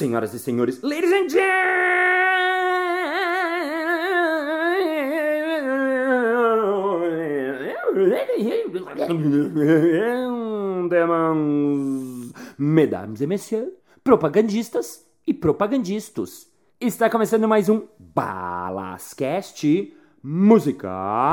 Senhoras e senhores, ladies and gentlemen, mesdames e messieurs, propagandistas e propagandistas. Está começando mais um Balascast Música.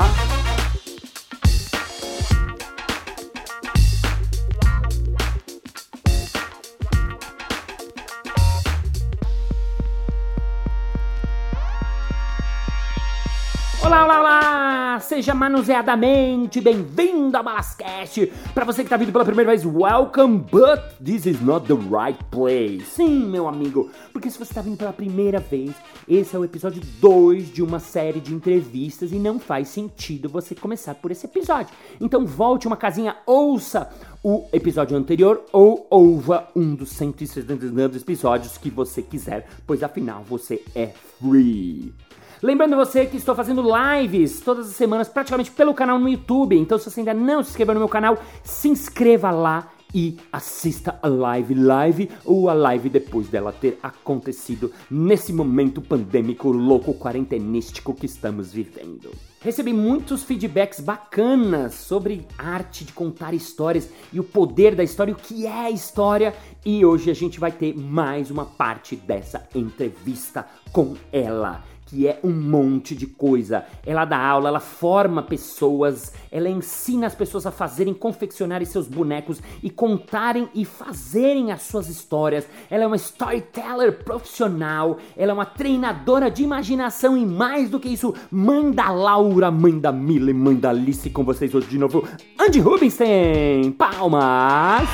Seja manuseadamente bem-vindo a Balascast! Para você que tá vindo pela primeira vez, welcome, but this is not the right place. Sim, meu amigo, porque se você tá vindo pela primeira vez, esse é o episódio 2 de uma série de entrevistas e não faz sentido você começar por esse episódio. Então volte uma casinha, ouça o episódio anterior ou ouva um dos 179 episódios que você quiser, pois afinal você é free. Lembrando você que estou fazendo lives todas as semanas, praticamente pelo canal no YouTube. Então, se você ainda não se inscreveu no meu canal, se inscreva lá e assista a live live ou a live depois dela ter acontecido nesse momento pandêmico louco quarentenístico que estamos vivendo. Recebi muitos feedbacks bacanas sobre arte de contar histórias e o poder da história, o que é a história, e hoje a gente vai ter mais uma parte dessa entrevista com ela que é um monte de coisa. Ela dá aula, ela forma pessoas, ela ensina as pessoas a fazerem, confeccionarem seus bonecos e contarem e fazerem as suas histórias. Ela é uma storyteller profissional, ela é uma treinadora de imaginação e mais do que isso, mãe da Laura, mãe da Mila e mãe da Alice com vocês hoje de novo. Andy Rubinstein, palmas!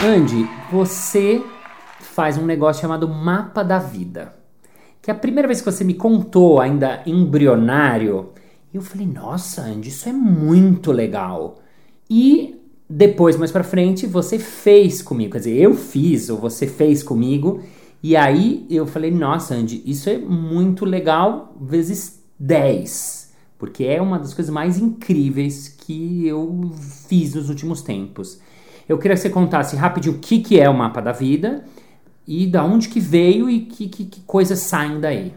Andy, você faz um negócio chamado Mapa da Vida. Que a primeira vez que você me contou, ainda embrionário, eu falei, nossa, Andy, isso é muito legal. E depois, mais pra frente, você fez comigo. Quer dizer, eu fiz, ou você fez comigo. E aí eu falei, nossa, Andy, isso é muito legal, vezes 10. Porque é uma das coisas mais incríveis que eu fiz nos últimos tempos. Eu queria que você contasse rapidinho o que, que é o mapa da vida e da onde que veio e que, que, que coisas saem daí.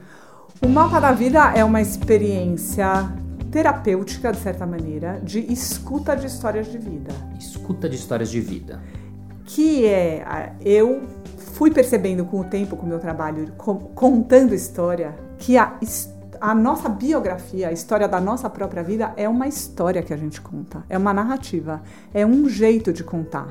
O mapa da vida é uma experiência terapêutica, de certa maneira, de escuta de histórias de vida. Escuta de histórias de vida. Que é, eu fui percebendo com o tempo, com o meu trabalho, contando história, que a, a nossa biografia, a história da nossa própria vida é uma história que a gente conta, é uma narrativa, é um jeito de contar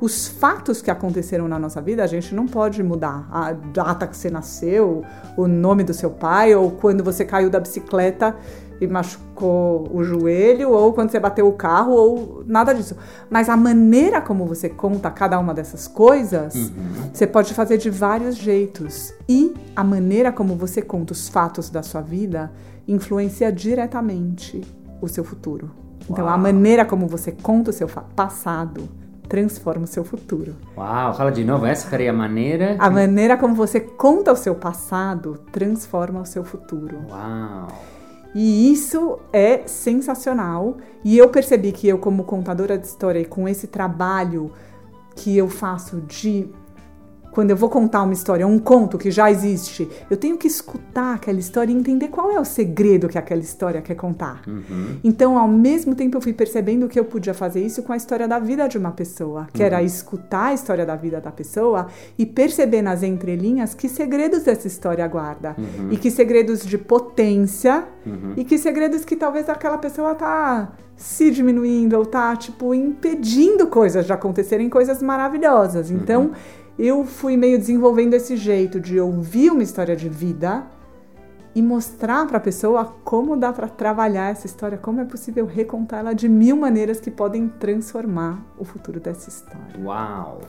os fatos que aconteceram na nossa vida, a gente não pode mudar. A data que você nasceu, o nome do seu pai, ou quando você caiu da bicicleta e machucou o joelho, ou quando você bateu o carro, ou nada disso. Mas a maneira como você conta cada uma dessas coisas, uhum. você pode fazer de vários jeitos. E a maneira como você conta os fatos da sua vida influencia diretamente o seu futuro. Então, a maneira como você conta o seu passado transforma o seu futuro. Uau, fala de novo, essa seria a maneira. A maneira como você conta o seu passado transforma o seu futuro. Uau! E isso é sensacional. E eu percebi que eu, como contadora de história, e com esse trabalho que eu faço de quando eu vou contar uma história, um conto que já existe, eu tenho que escutar aquela história e entender qual é o segredo que aquela história quer contar. Uhum. Então, ao mesmo tempo, eu fui percebendo que eu podia fazer isso com a história da vida de uma pessoa, que uhum. era escutar a história da vida da pessoa e perceber nas entrelinhas que segredos essa história guarda uhum. e que segredos de potência uhum. e que segredos que talvez aquela pessoa tá se diminuindo ou tá tipo impedindo coisas de acontecerem, coisas maravilhosas. Então, uhum eu fui meio desenvolvendo esse jeito de ouvir uma história de vida e mostrar para a pessoa como dá para trabalhar essa história, como é possível recontá-la de mil maneiras que podem transformar o futuro dessa história. Uau!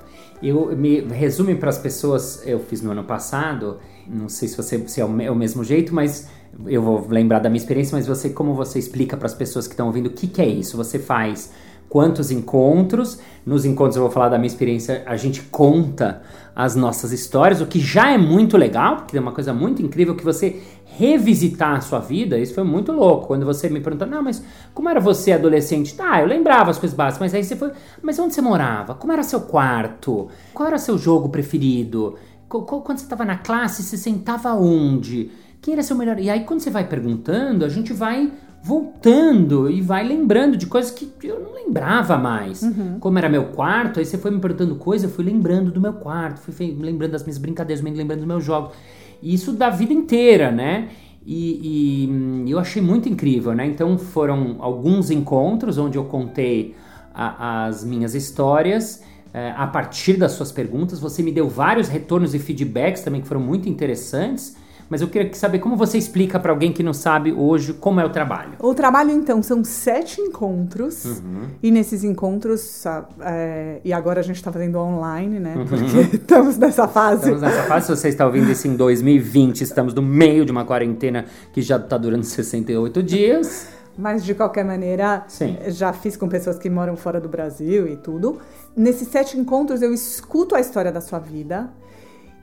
Eu me resume para as pessoas, eu fiz no ano passado, não sei se você se é é o mesmo jeito, mas eu vou lembrar da minha experiência, mas você como você explica para as pessoas que estão ouvindo o que, que é isso? Você faz quantos encontros. Nos encontros eu vou falar da minha experiência, a gente conta as nossas histórias, o que já é muito legal, porque é uma coisa muito incrível que você revisitar a sua vida, isso foi muito louco. Quando você me perguntou, não, mas como era você adolescente? Tá, eu lembrava as coisas básicas, mas aí você foi, mas onde você morava? Como era seu quarto? Qual era seu jogo preferido? Quando você estava na classe, você sentava onde? Quem era seu melhor? E aí, quando você vai perguntando, a gente vai voltando e vai lembrando de coisas que eu não lembrava mais. Uhum. Como era meu quarto, aí você foi me perguntando coisas, eu fui lembrando do meu quarto, fui lembrando das minhas brincadeiras, me lembrando dos meus jogos. E isso da vida inteira, né? E, e, eu achei muito incrível, né? Então foram alguns encontros onde eu contei a, as minhas histórias é, a partir das suas perguntas. Você me deu vários retornos e feedbacks também que foram muito interessantes mas eu queria saber como você explica para alguém que não sabe hoje como é o trabalho. O trabalho, então, são sete encontros, uhum. e nesses encontros, é, e agora a gente está fazendo online, né? Uhum. Porque estamos nessa fase. Estamos nessa fase, se você está ouvindo isso em 2020, estamos no meio de uma quarentena que já está durando 68 dias. Mas de qualquer maneira, Sim. já fiz com pessoas que moram fora do Brasil e tudo. Nesses sete encontros eu escuto a história da sua vida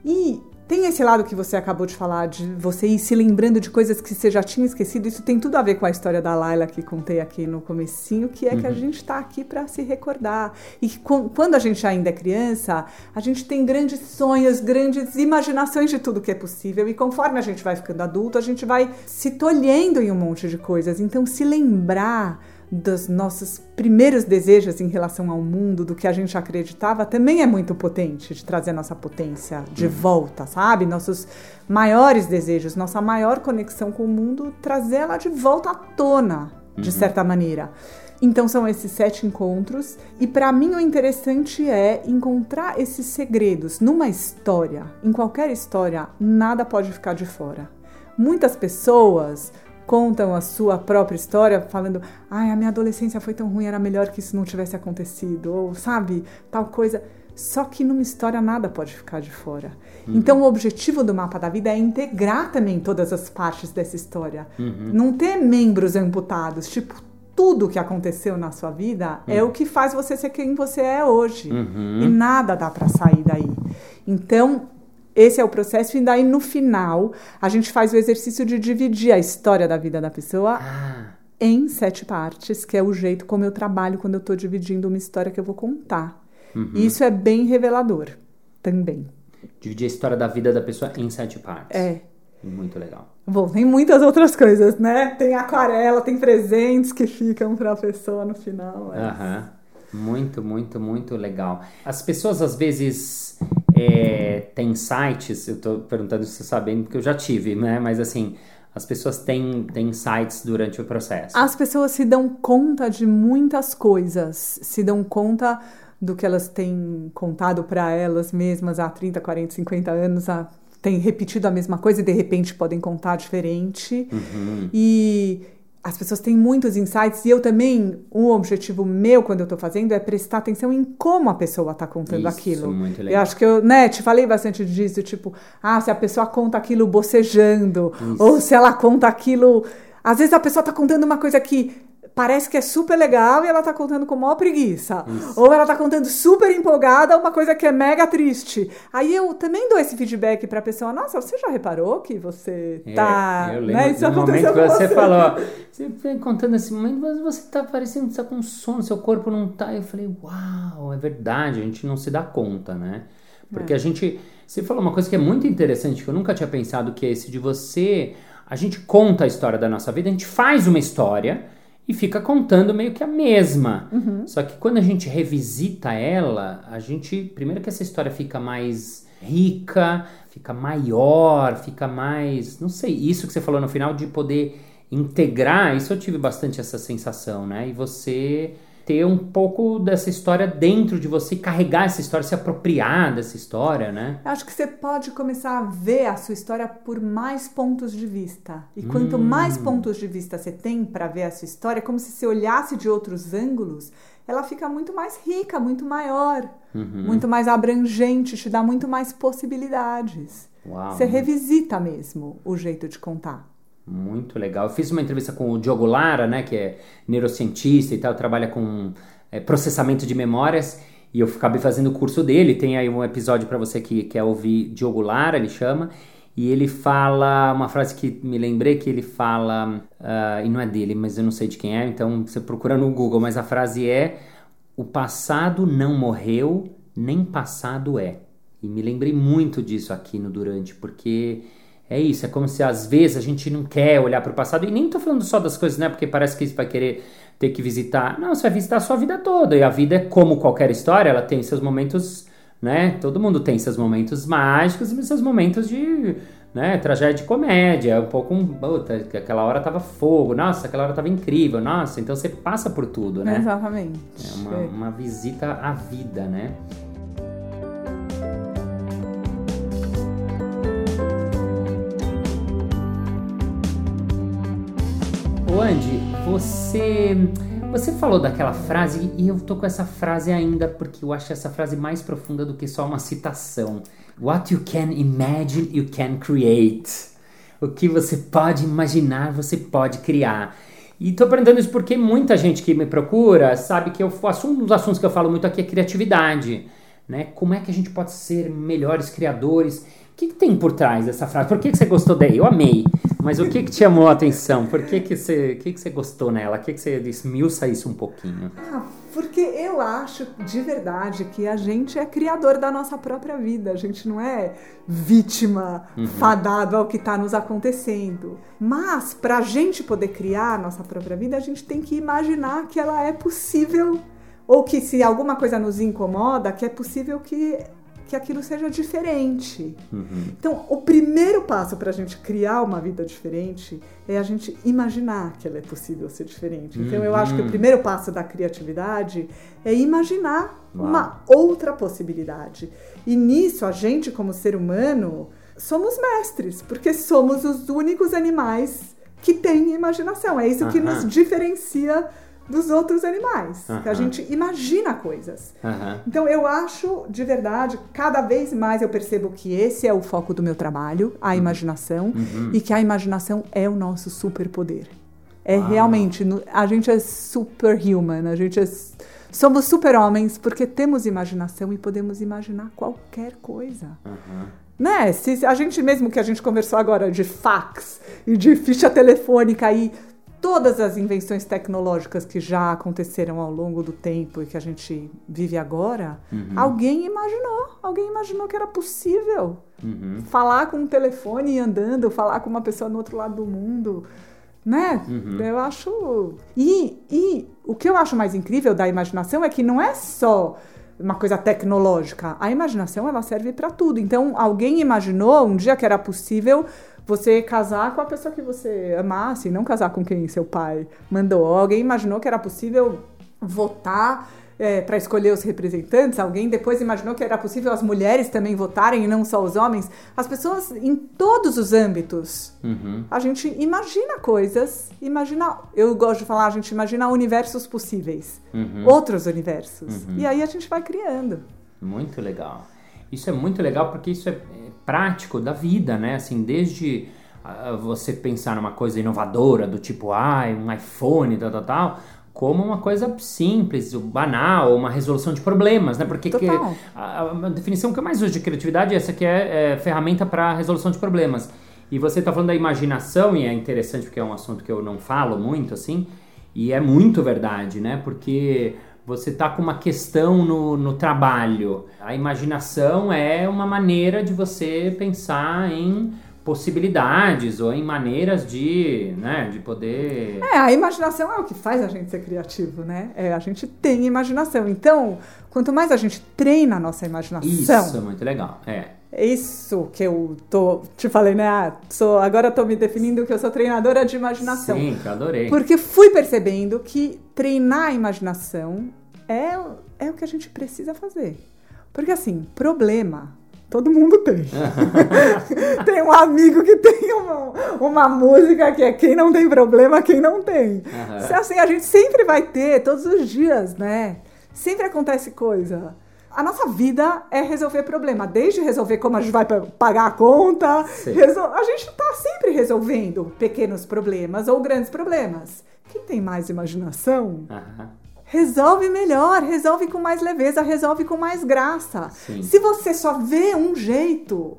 e tem esse lado que você acabou de falar, de você ir se lembrando de coisas que você já tinha esquecido. Isso tem tudo a ver com a história da Laila que contei aqui no comecinho, que é uhum. que a uhum. gente está aqui para se recordar. E quando a gente ainda é criança, a gente tem grandes sonhos, grandes imaginações de tudo que é possível. E conforme a gente vai ficando adulto, a gente vai se tolhendo em um monte de coisas. Então, se lembrar dos nossos primeiros desejos em relação ao mundo, do que a gente acreditava, também é muito potente de trazer nossa potência de uhum. volta, sabe? Nossos maiores desejos, nossa maior conexão com o mundo, trazer ela de volta à tona, de uhum. certa maneira. Então são esses sete encontros e para mim o interessante é encontrar esses segredos numa história. Em qualquer história, nada pode ficar de fora. Muitas pessoas contam a sua própria história, falando: ai, a minha adolescência foi tão ruim, era melhor que isso não tivesse acontecido, ou sabe, tal coisa. Só que numa história nada pode ficar de fora. Uhum. Então, o objetivo do mapa da vida é integrar também todas as partes dessa história. Uhum. Não ter membros amputados. Tipo, tudo que aconteceu na sua vida uhum. é o que faz você ser quem você é hoje. Uhum. E nada dá para sair daí. Então, esse é o processo, e daí no final a gente faz o exercício de dividir a história da vida da pessoa ah. em sete partes, que é o jeito como eu trabalho quando eu estou dividindo uma história que eu vou contar. Uhum. E isso é bem revelador também. Dividir a história da vida da pessoa em sete partes. É. Muito legal. Bom, tem muitas outras coisas, né? Tem aquarela, tem presentes que ficam para a pessoa no final. Aham. Muito, muito, muito legal. As pessoas às vezes é, têm sites, eu estou perguntando se você sabendo porque eu já tive, né? Mas assim, as pessoas têm, têm sites durante o processo. As pessoas se dão conta de muitas coisas, se dão conta do que elas têm contado para elas mesmas há 30, 40, 50 anos, há, têm repetido a mesma coisa e de repente podem contar diferente. Uhum. E as pessoas têm muitos insights e eu também, um objetivo meu quando eu estou fazendo é prestar atenção em como a pessoa está contando Isso, aquilo. Muito legal. Eu acho que eu, né, te falei bastante disso, tipo, ah, se a pessoa conta aquilo bocejando, Isso. ou se ela conta aquilo. Às vezes a pessoa está contando uma coisa que parece que é super legal e ela tá contando com maior preguiça. Isso. Ou ela tá contando super empolgada uma coisa que é mega triste. Aí eu também dou esse feedback pra pessoa, nossa, você já reparou que você é, tá... eu lembro né? Isso no momento que você, você falou, você contando esse momento, mas você tá parecendo que tá com sono, seu corpo não tá... Eu falei, uau, é verdade, a gente não se dá conta, né? Porque é. a gente... Você falou uma coisa que é muito interessante, que eu nunca tinha pensado, que é esse de você... A gente conta a história da nossa vida, a gente faz uma história e fica contando meio que a mesma. Uhum. Só que quando a gente revisita ela, a gente. Primeiro que essa história fica mais rica, fica maior, fica mais. Não sei, isso que você falou no final de poder integrar, isso eu tive bastante essa sensação, né? E você ter um pouco dessa história dentro de você, carregar essa história, se apropriar dessa história, né? Eu acho que você pode começar a ver a sua história por mais pontos de vista. E quanto hum. mais pontos de vista você tem para ver a sua história, como se você olhasse de outros ângulos, ela fica muito mais rica, muito maior, uhum. muito mais abrangente, te dá muito mais possibilidades. Uau, você revisita mesmo o jeito de contar. Muito legal. Eu fiz uma entrevista com o Diogo Lara, né, que é neurocientista e tal, trabalha com é, processamento de memórias, e eu acabei fazendo o curso dele. Tem aí um episódio para você que quer ouvir Diogo Lara, ele chama. E ele fala uma frase que me lembrei que ele fala, uh, e não é dele, mas eu não sei de quem é, então você procura no Google, mas a frase é: O passado não morreu, nem passado é. E me lembrei muito disso aqui no Durante, porque é isso, é como se às vezes a gente não quer olhar para o passado, e nem tô falando só das coisas, né? Porque parece que você vai querer ter que visitar. Não, você vai visitar a sua vida toda, e a vida é como qualquer história, ela tem seus momentos né? Todo mundo tem seus momentos mágicos e seus momentos de né, tragédia de comédia, um pouco um, puta, aquela hora tava fogo, nossa, aquela hora tava incrível, nossa, então você passa por tudo, né? Exatamente. É uma, uma visita à vida, né? Andy, você você falou daquela frase e eu tô com essa frase ainda porque eu acho essa frase mais profunda do que só uma citação. What you can imagine, you can create. O que você pode imaginar, você pode criar. E tô perguntando isso porque muita gente que me procura sabe que eu faço um dos assuntos que eu falo muito aqui é criatividade, né? Como é que a gente pode ser melhores criadores? O que, que tem por trás dessa frase? Por que, que você gostou daí? Eu amei. Mas o que, que te chamou a atenção? Por que, que, você, que, que você gostou nela? O que, que você esmiuça isso um pouquinho? Ah, porque eu acho de verdade que a gente é criador da nossa própria vida. A gente não é vítima, uhum. fadado ao que está nos acontecendo. Mas para a gente poder criar a nossa própria vida, a gente tem que imaginar que ela é possível. Ou que se alguma coisa nos incomoda, que é possível que que aquilo seja diferente. Uhum. Então, o primeiro passo para a gente criar uma vida diferente é a gente imaginar que ela é possível ser diferente. Então, uhum. eu acho que o uhum. primeiro passo da criatividade é imaginar Uau. uma outra possibilidade. E nisso, a gente, como ser humano, somos mestres, porque somos os únicos animais que têm imaginação. É isso uhum. que nos diferencia dos outros animais. Que a gente imagina coisas. Então eu acho, de verdade, cada vez mais eu percebo que esse é o foco do meu trabalho, a uhum. imaginação, uhum. e que a imaginação é o nosso superpoder. É Uau. realmente, a gente é superhuman, a gente é, somos super-homens porque temos imaginação e podemos imaginar qualquer coisa. Né? Se a gente mesmo que a gente conversou agora de fax e de ficha telefônica e todas as invenções tecnológicas que já aconteceram ao longo do tempo e que a gente vive agora, uhum. alguém imaginou, alguém imaginou que era possível uhum. falar com um telefone andando, falar com uma pessoa no outro lado do mundo, né? Uhum. Eu acho e, e o que eu acho mais incrível da imaginação é que não é só uma coisa tecnológica. A imaginação ela serve para tudo. Então, alguém imaginou um dia que era possível você casar com a pessoa que você amasse, não casar com quem seu pai mandou. Alguém imaginou que era possível votar é, para escolher os representantes, alguém depois imaginou que era possível as mulheres também votarem e não só os homens. As pessoas em todos os âmbitos. Uhum. A gente imagina coisas, imagina. Eu gosto de falar, a gente imagina universos possíveis, uhum. outros universos. Uhum. E aí a gente vai criando. Muito legal. Isso é muito legal porque isso é, é prático da vida, né? Assim, desde uh, você pensar numa coisa inovadora do tipo, ah, um iPhone, tal, tal, tal, como uma coisa simples, banal, uma resolução de problemas, né? Porque que, a, a, definição que eu mais uso de criatividade é essa que é, é ferramenta para resolução de problemas. E você está falando da imaginação, e é interessante porque é um assunto que eu não falo muito, assim, e é muito verdade, né? Porque você está com uma questão no, no trabalho. A imaginação é uma maneira de você pensar em possibilidades ou em maneiras de, né, de poder. É, a imaginação é o que faz a gente ser criativo, né? É, a gente tem imaginação. Então, quanto mais a gente treina a nossa imaginação. Isso muito legal. É. É isso que eu tô te falei, né? Ah, sou, agora tô me definindo que eu sou treinadora de imaginação. Sim, que adorei. Porque fui percebendo que treinar a imaginação é, é o que a gente precisa fazer. Porque assim, problema todo mundo tem. tem um amigo que tem uma, uma música que é quem não tem problema, quem não tem. Uhum. Assim, a gente sempre vai ter, todos os dias, né? Sempre acontece coisa. A nossa vida é resolver problema, desde resolver como a gente vai pagar a conta, resol... a gente está sempre resolvendo pequenos problemas ou grandes problemas. Quem tem mais imaginação resolve melhor, resolve com mais leveza, resolve com mais graça. Sim. Se você só vê um jeito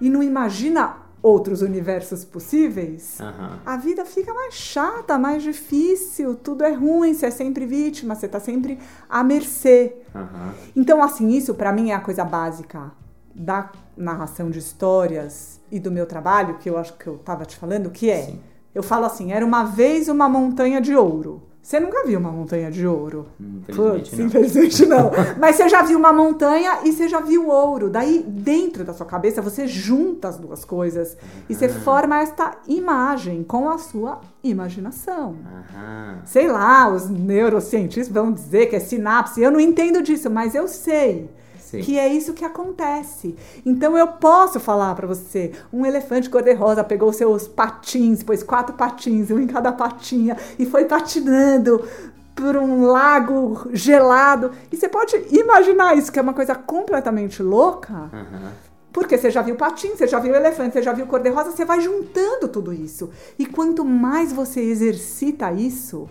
e não imagina outros universos possíveis, Aham. a vida fica mais chata, mais difícil, tudo é ruim, você é sempre vítima, você tá sempre à mercê. Aham. Então, assim, isso pra mim é a coisa básica da narração de histórias e do meu trabalho, que eu acho que eu tava te falando, que é, Sim. eu falo assim, era uma vez uma montanha de ouro. Você nunca viu uma montanha de ouro? Infelizmente Putz, não. infelizmente não. Mas você já viu uma montanha e você já viu ouro. Daí, dentro da sua cabeça, você junta as duas coisas e Ah. você forma esta imagem com a sua imaginação. Aham. Sei lá, os neurocientistas vão dizer que é sinapse. Eu não entendo disso, mas eu sei Sim. que é isso que acontece. Então eu posso falar pra você, um elefante cor-de-rosa pegou seus patins, pôs quatro patins, um em cada patinha e foi patinando por um lago gelado. E você pode imaginar isso, que é uma coisa completamente louca. Aham. Porque você já viu patim, você já viu elefante, você já viu cor-de-rosa, você vai juntando tudo isso. E quanto mais você exercita isso,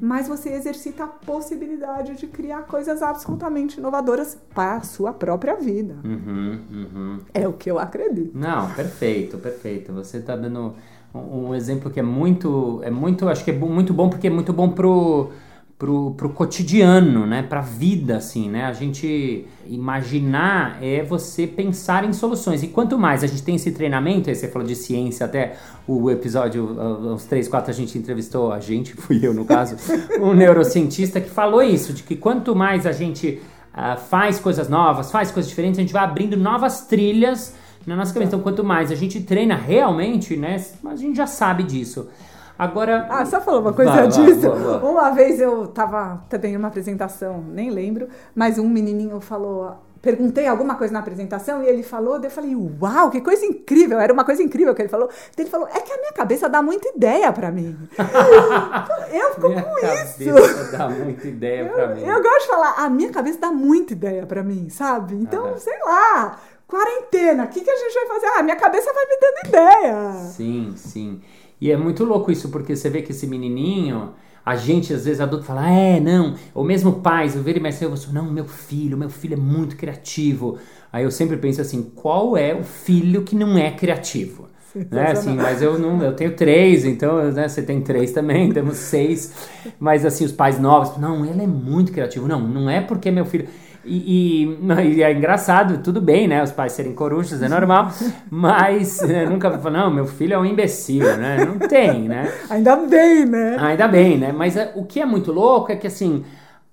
mais você exercita a possibilidade de criar coisas absolutamente inovadoras para a sua própria vida. Uhum, uhum. É o que eu acredito. Não, perfeito, perfeito. Você está dando um, um exemplo que é muito, é muito, acho que é muito bom porque é muito bom pro pro, pro cotidiano, né? Pra vida, assim, né? A gente imaginar é você pensar em soluções. E quanto mais a gente tem esse treinamento, aí você falou de ciência, até o episódio, ah, uns três, quatro, a gente entrevistou, a gente, fui eu no caso, um neurocientista que falou isso, de que quanto mais a gente ah, faz coisas novas, faz coisas diferentes, a gente vai abrindo novas trilhas na nossa cabeça. Então, quanto mais a gente treina realmente, né? A gente já sabe disso. Agora. Ah, só falou uma coisa Vai, vai, disso. boa, boa. Uma vez eu tava também em uma apresentação, nem lembro, mas um menininho falou. Perguntei alguma coisa na apresentação e ele falou, daí eu falei, uau, que coisa incrível! Era uma coisa incrível que ele falou. Daí ele falou, é que a minha cabeça dá muita ideia pra mim. eu fico Minha com cabeça isso. dá muita ideia pra mim. Eu gosto de falar, a minha cabeça dá muita ideia pra mim, sabe? Então, sei lá, quarentena, o que, que a gente vai fazer? Ah, minha cabeça vai me dando ideia. Sim, sim. E é muito louco isso, porque você vê que esse menininho, a gente às vezes adulto fala, é, não, ou mesmo pais, eu vejo e mais eu falo, não, meu filho, meu filho é muito criativo. Aí eu sempre penso assim, qual é o filho que não é criativo? Né, assim, mas eu não, eu tenho três, então né, você tem três também, temos seis. Mas assim, os pais novos, não, ele é muito criativo. Não, não é porque é meu filho. E, e, e é engraçado, tudo bem, né? Os pais serem corujas, é normal. Mas né, nunca vou falar, não, meu filho é um imbecil, né? Não tem, né? Ainda bem, né? Ainda bem, né? Mas é, o que é muito louco é que, assim,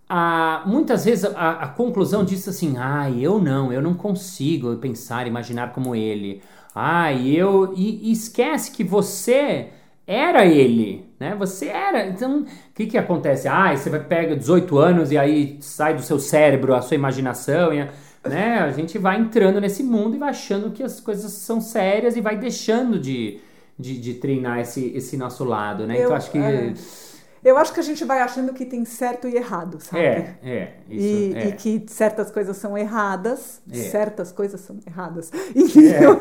a- muitas vezes a, a conclusão disso assim, ai, eu não, eu não consigo pensar, imaginar como ele. Ai, eu... E, e esquece que você era ele, né? Você era. Então, o que que acontece? Ah, você vai pega 18 anos e aí sai do seu cérebro a sua imaginação e a- né? A gente vai entrando nesse mundo e vai achando que as coisas são sérias e vai deixando de, de, de treinar esse, esse nosso lado, né? Eu- então acho que é. Eu acho que a gente vai achando que tem certo e errado, sabe? é, é, isso E, é. e que certas coisas são erradas, É. certas coisas são erradas. Entendeu?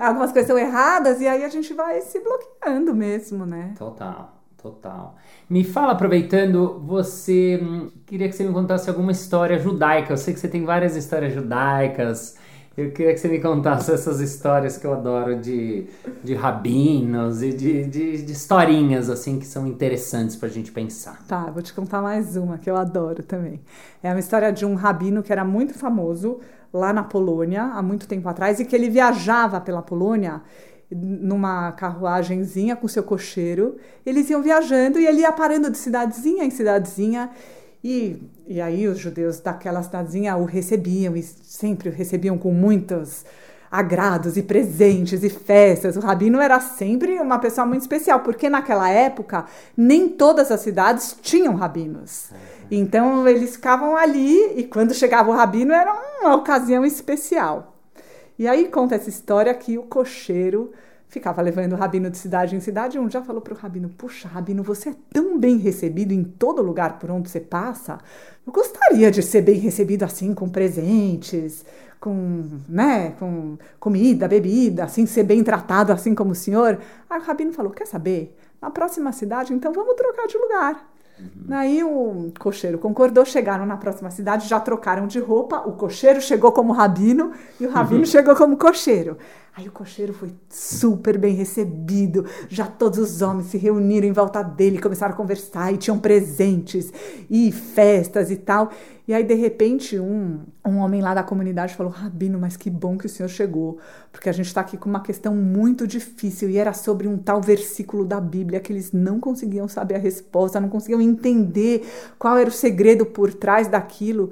Algumas coisas são erradas e aí a gente vai se bloqueando mesmo, né? Total, total. Me fala, aproveitando, você hum, queria que você me contasse alguma história judaica. Eu sei que você tem várias histórias judaicas. Eu queria que você me contasse essas histórias que eu adoro de, de rabinos e de, de, de historinhas assim que são interessantes pra gente pensar. Tá, vou te contar mais uma que eu adoro também. É uma história de um rabino que era muito famoso lá na Polônia, há muito tempo atrás, e que ele viajava pela Polônia numa carruagenzinha com seu cocheiro. Eles iam viajando e ele ia parando de cidadezinha em cidadezinha. E, e aí os judeus daquela cidadezinha o recebiam e sempre o recebiam com muitos agrados e presentes e festas. O rabino era sempre uma pessoa muito especial, porque naquela época nem todas as cidades tinham rabinos. Então eles ficavam ali e quando chegava o rabino era uma ocasião especial. E aí conta essa história que o cocheiro ficava levando o rabino de cidade em cidade. Um já falou para o rabino: Puxa, rabino, você é tão bem recebido em todo lugar por onde você passa. Eu gostaria de ser bem recebido assim, com presentes, com, né, com comida, bebida, assim, ser bem tratado assim como o senhor. Aí o rabino falou: Quer saber? Na próxima cidade, então vamos trocar de lugar. Aí o cocheiro concordou, chegaram na próxima cidade, já trocaram de roupa. O cocheiro chegou como rabino e o rabino chegou como cocheiro. Aí o cocheiro foi super bem recebido. Já todos os homens se reuniram em volta dele, começaram a conversar e tinham presentes e festas e tal. E aí, de repente, um, um homem lá da comunidade falou: Rabino, mas que bom que o senhor chegou, porque a gente está aqui com uma questão muito difícil e era sobre um tal versículo da Bíblia que eles não conseguiam saber a resposta, não conseguiam entender qual era o segredo por trás daquilo.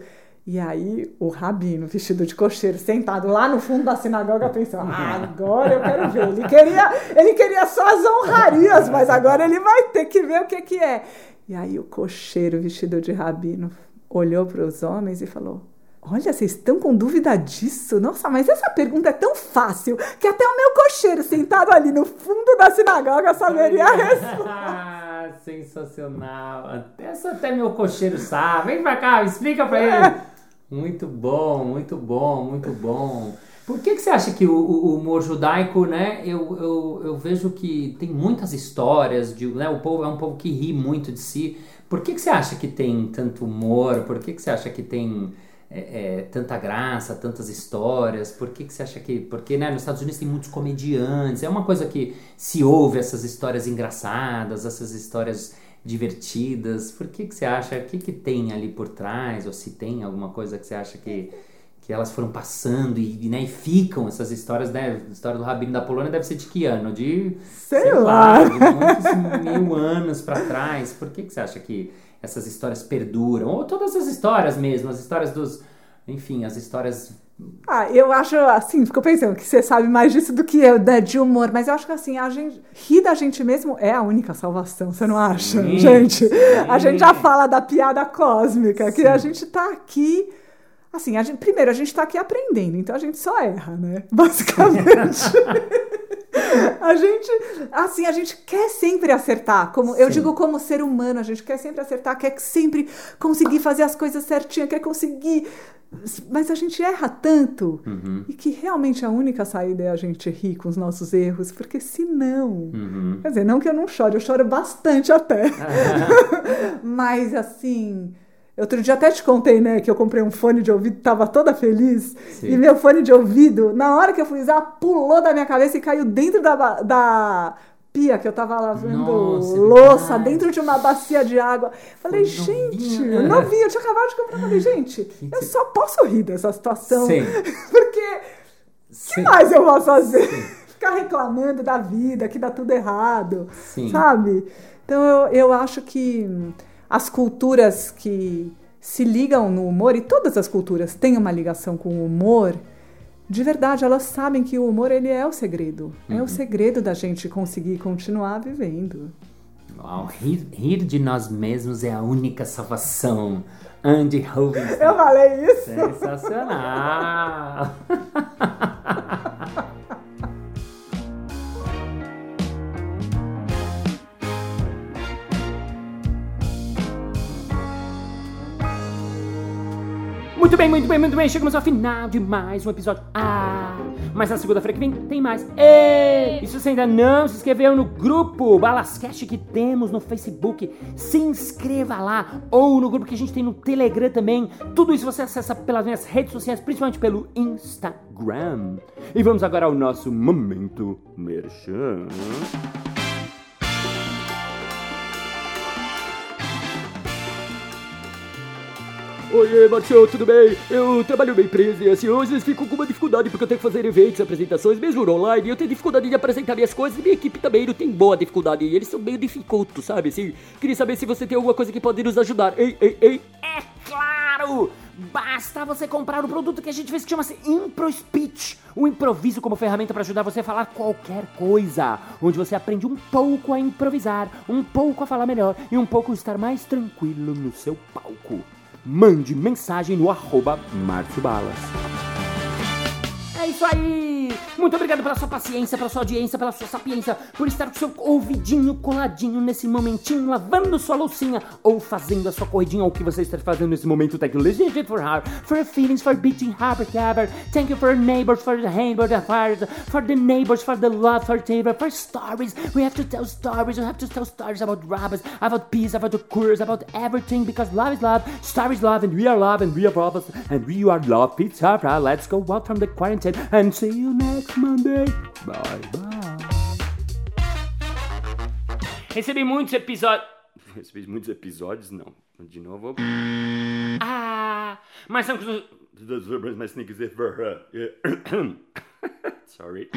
E aí o rabino, vestido de cocheiro, sentado lá no fundo da sinagoga, pensou: ah, agora eu quero ver. Ele queria, ele queria só as honrarias, mas agora ele vai ter que ver o que, que é. E aí o cocheiro, vestido de rabino, olhou para os homens e falou: Olha, vocês estão com dúvida disso? Nossa, mas essa pergunta é tão fácil que até o meu cocheiro sentado ali no fundo da sinagoga saberia a resposta. Sensacional. Até, até meu cocheiro sabe. Vem pra cá, explica pra ele. É. Muito bom, muito bom, muito bom. Por que, que você acha que o, o humor judaico, né? Eu, eu, eu vejo que tem muitas histórias, de, né, o povo é um povo que ri muito de si. Por que, que você acha que tem tanto humor? Por que, que você acha que tem é, é, tanta graça, tantas histórias? Por que, que você acha que. Porque né, nos Estados Unidos tem muitos comediantes, é uma coisa que se ouve essas histórias engraçadas, essas histórias divertidas? Por que, que você acha? O que, que tem ali por trás? Ou se tem alguma coisa que você acha que, que elas foram passando e, né, e ficam essas histórias, né? A história do Rabino da Polônia deve ser de que ano? De, sei, sei lá, de muitos mil anos para trás. Por que, que você acha que essas histórias perduram? Ou todas as histórias mesmo, as histórias dos... Enfim, as histórias ah, eu acho assim, fico pensando que você sabe mais disso do que eu, né, de humor, mas eu acho que assim, a gente rir da gente mesmo é a única salvação, você não acha? Sim, gente, sim. a gente já fala da piada cósmica, sim. que a gente tá aqui assim, a gente, primeiro a gente tá aqui aprendendo, então a gente só erra, né? Basicamente. a gente, assim, a gente quer sempre acertar. Como eu digo, como ser humano, a gente quer sempre acertar, quer sempre conseguir fazer as coisas certinhas, quer conseguir mas a gente erra tanto uhum. e que realmente a única saída é a gente rir com os nossos erros, porque senão. Uhum. Quer dizer, não que eu não chore, eu choro bastante até. mas assim. Outro dia até te contei, né, que eu comprei um fone de ouvido, tava toda feliz, Sim. e meu fone de ouvido, na hora que eu fui usar, pulou da minha cabeça e caiu dentro da, da pia que eu tava lavando Nossa, louça é dentro de uma bacia de água. Falei, gente, eu não vi, eu tinha acabado de comprar. Falei, gente, eu só posso rir dessa situação. Sim. Porque o que mais eu posso fazer? Sim. Ficar reclamando da vida, que dá tudo errado. Sim. Sabe? Então eu, eu acho que as culturas que se ligam no humor, e todas as culturas têm uma ligação com o humor, de verdade, elas sabem que o humor ele é o segredo. Uhum. É o uhum. segredo da gente conseguir continuar vivendo. Uau, rir, rir, de nós mesmos é a única salvação. Andy Robinson. Eu falei isso. Sensacional. bem, muito bem, muito bem. Chegamos ao final de mais um episódio. Ah, mas na segunda-feira que vem tem mais. E, se você ainda não se inscreveu no grupo Balascast que temos no Facebook, se inscreva lá. Ou no grupo que a gente tem no Telegram também. Tudo isso você acessa pelas minhas redes sociais, principalmente pelo Instagram. E vamos agora ao nosso momento merchan. Oi, Marcelo, tudo bem? Eu trabalho numa empresa e assim, hoje fico com uma dificuldade porque eu tenho que fazer eventos, apresentações, mesmo online, eu tenho dificuldade de apresentar minhas coisas e minha equipe também não tem boa dificuldade, e eles são meio dificultos, sabe? Assim, queria saber se você tem alguma coisa que pode nos ajudar. Ei, ei, ei! É claro! Basta você comprar o produto que a gente fez que chama-se Impro Speech, o improviso como ferramenta para ajudar você a falar qualquer coisa, onde você aprende um pouco a improvisar, um pouco a falar melhor e um pouco estar mais tranquilo no seu palco mande mensagem no arroba Márcio Balas. É isso aí! Muito obrigado pela sua paciência, pela sua audiência, pela sua sapiência, por estar com seu ouvidinho coladinho nesse momentinho, lavando sua loucinha ou fazendo a sua corridinha, ou o que você está fazendo nesse momento. Thank you, listening for her, for feelings, for beating happy cover. Thank you for neighbors, for the neighbor, the fires, for the neighbors, for the love, for table, for stories. We have to tell stories. We have to tell stories about rabbits, about peace, about the cures, about everything, because love is love, stories love, and we are love, and we are brothers, and we are love. Pizza, let's go out from the quarantine it and see you next Monday. Bye bye. Recebi muitos episódios. Recebi muitos episódios, não. De novo. Ah, mas são. Mas dizer. Sorry.